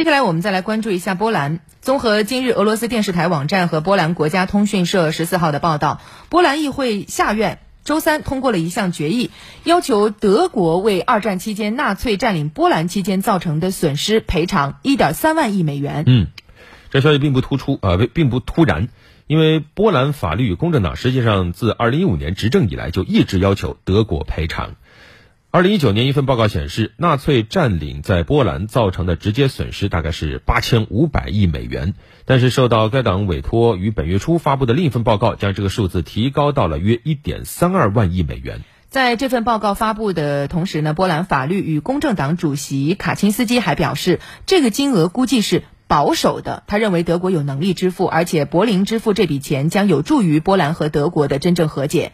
接下来我们再来关注一下波兰。综合今日俄罗斯电视台网站和波兰国家通讯社十四号的报道，波兰议会下院周三通过了一项决议，要求德国为二战期间纳粹占领波兰期间造成的损失赔偿一点三万亿美元。嗯，这消息并不突出啊，并不突然，因为波兰法律与公正党实际上自二零一五年执政以来就一直要求德国赔偿。二零一九年一份报告显示，纳粹占领在波兰造成的直接损失大概是八千五百亿美元。但是，受到该党委托，于本月初发布的另一份报告将这个数字提高到了约一点三二万亿美元。在这份报告发布的同时呢，波兰法律与公正党主席卡钦斯基还表示，这个金额估计是保守的。他认为德国有能力支付，而且柏林支付这笔钱将有助于波兰和德国的真正和解。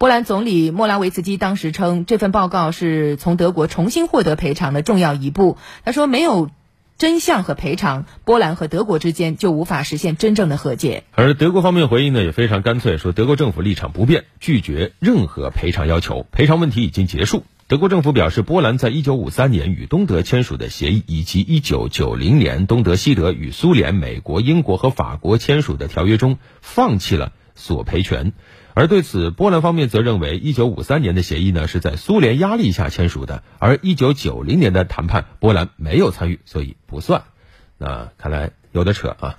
波兰总理莫拉维茨基当时称，这份报告是从德国重新获得赔偿的重要一步。他说，没有真相和赔偿，波兰和德国之间就无法实现真正的和解。而德国方面回应呢，也非常干脆，说德国政府立场不变，拒绝任何赔偿要求，赔偿问题已经结束。德国政府表示，波兰在一九五三年与东德签署的协议，以及一九九零年东德、西德与苏联、美国、英国和法国签署的条约中，放弃了索赔权。而对此，波兰方面则认为，一九五三年的协议呢是在苏联压力下签署的，而一九九零年的谈判波兰没有参与，所以不算。那看来有的扯啊。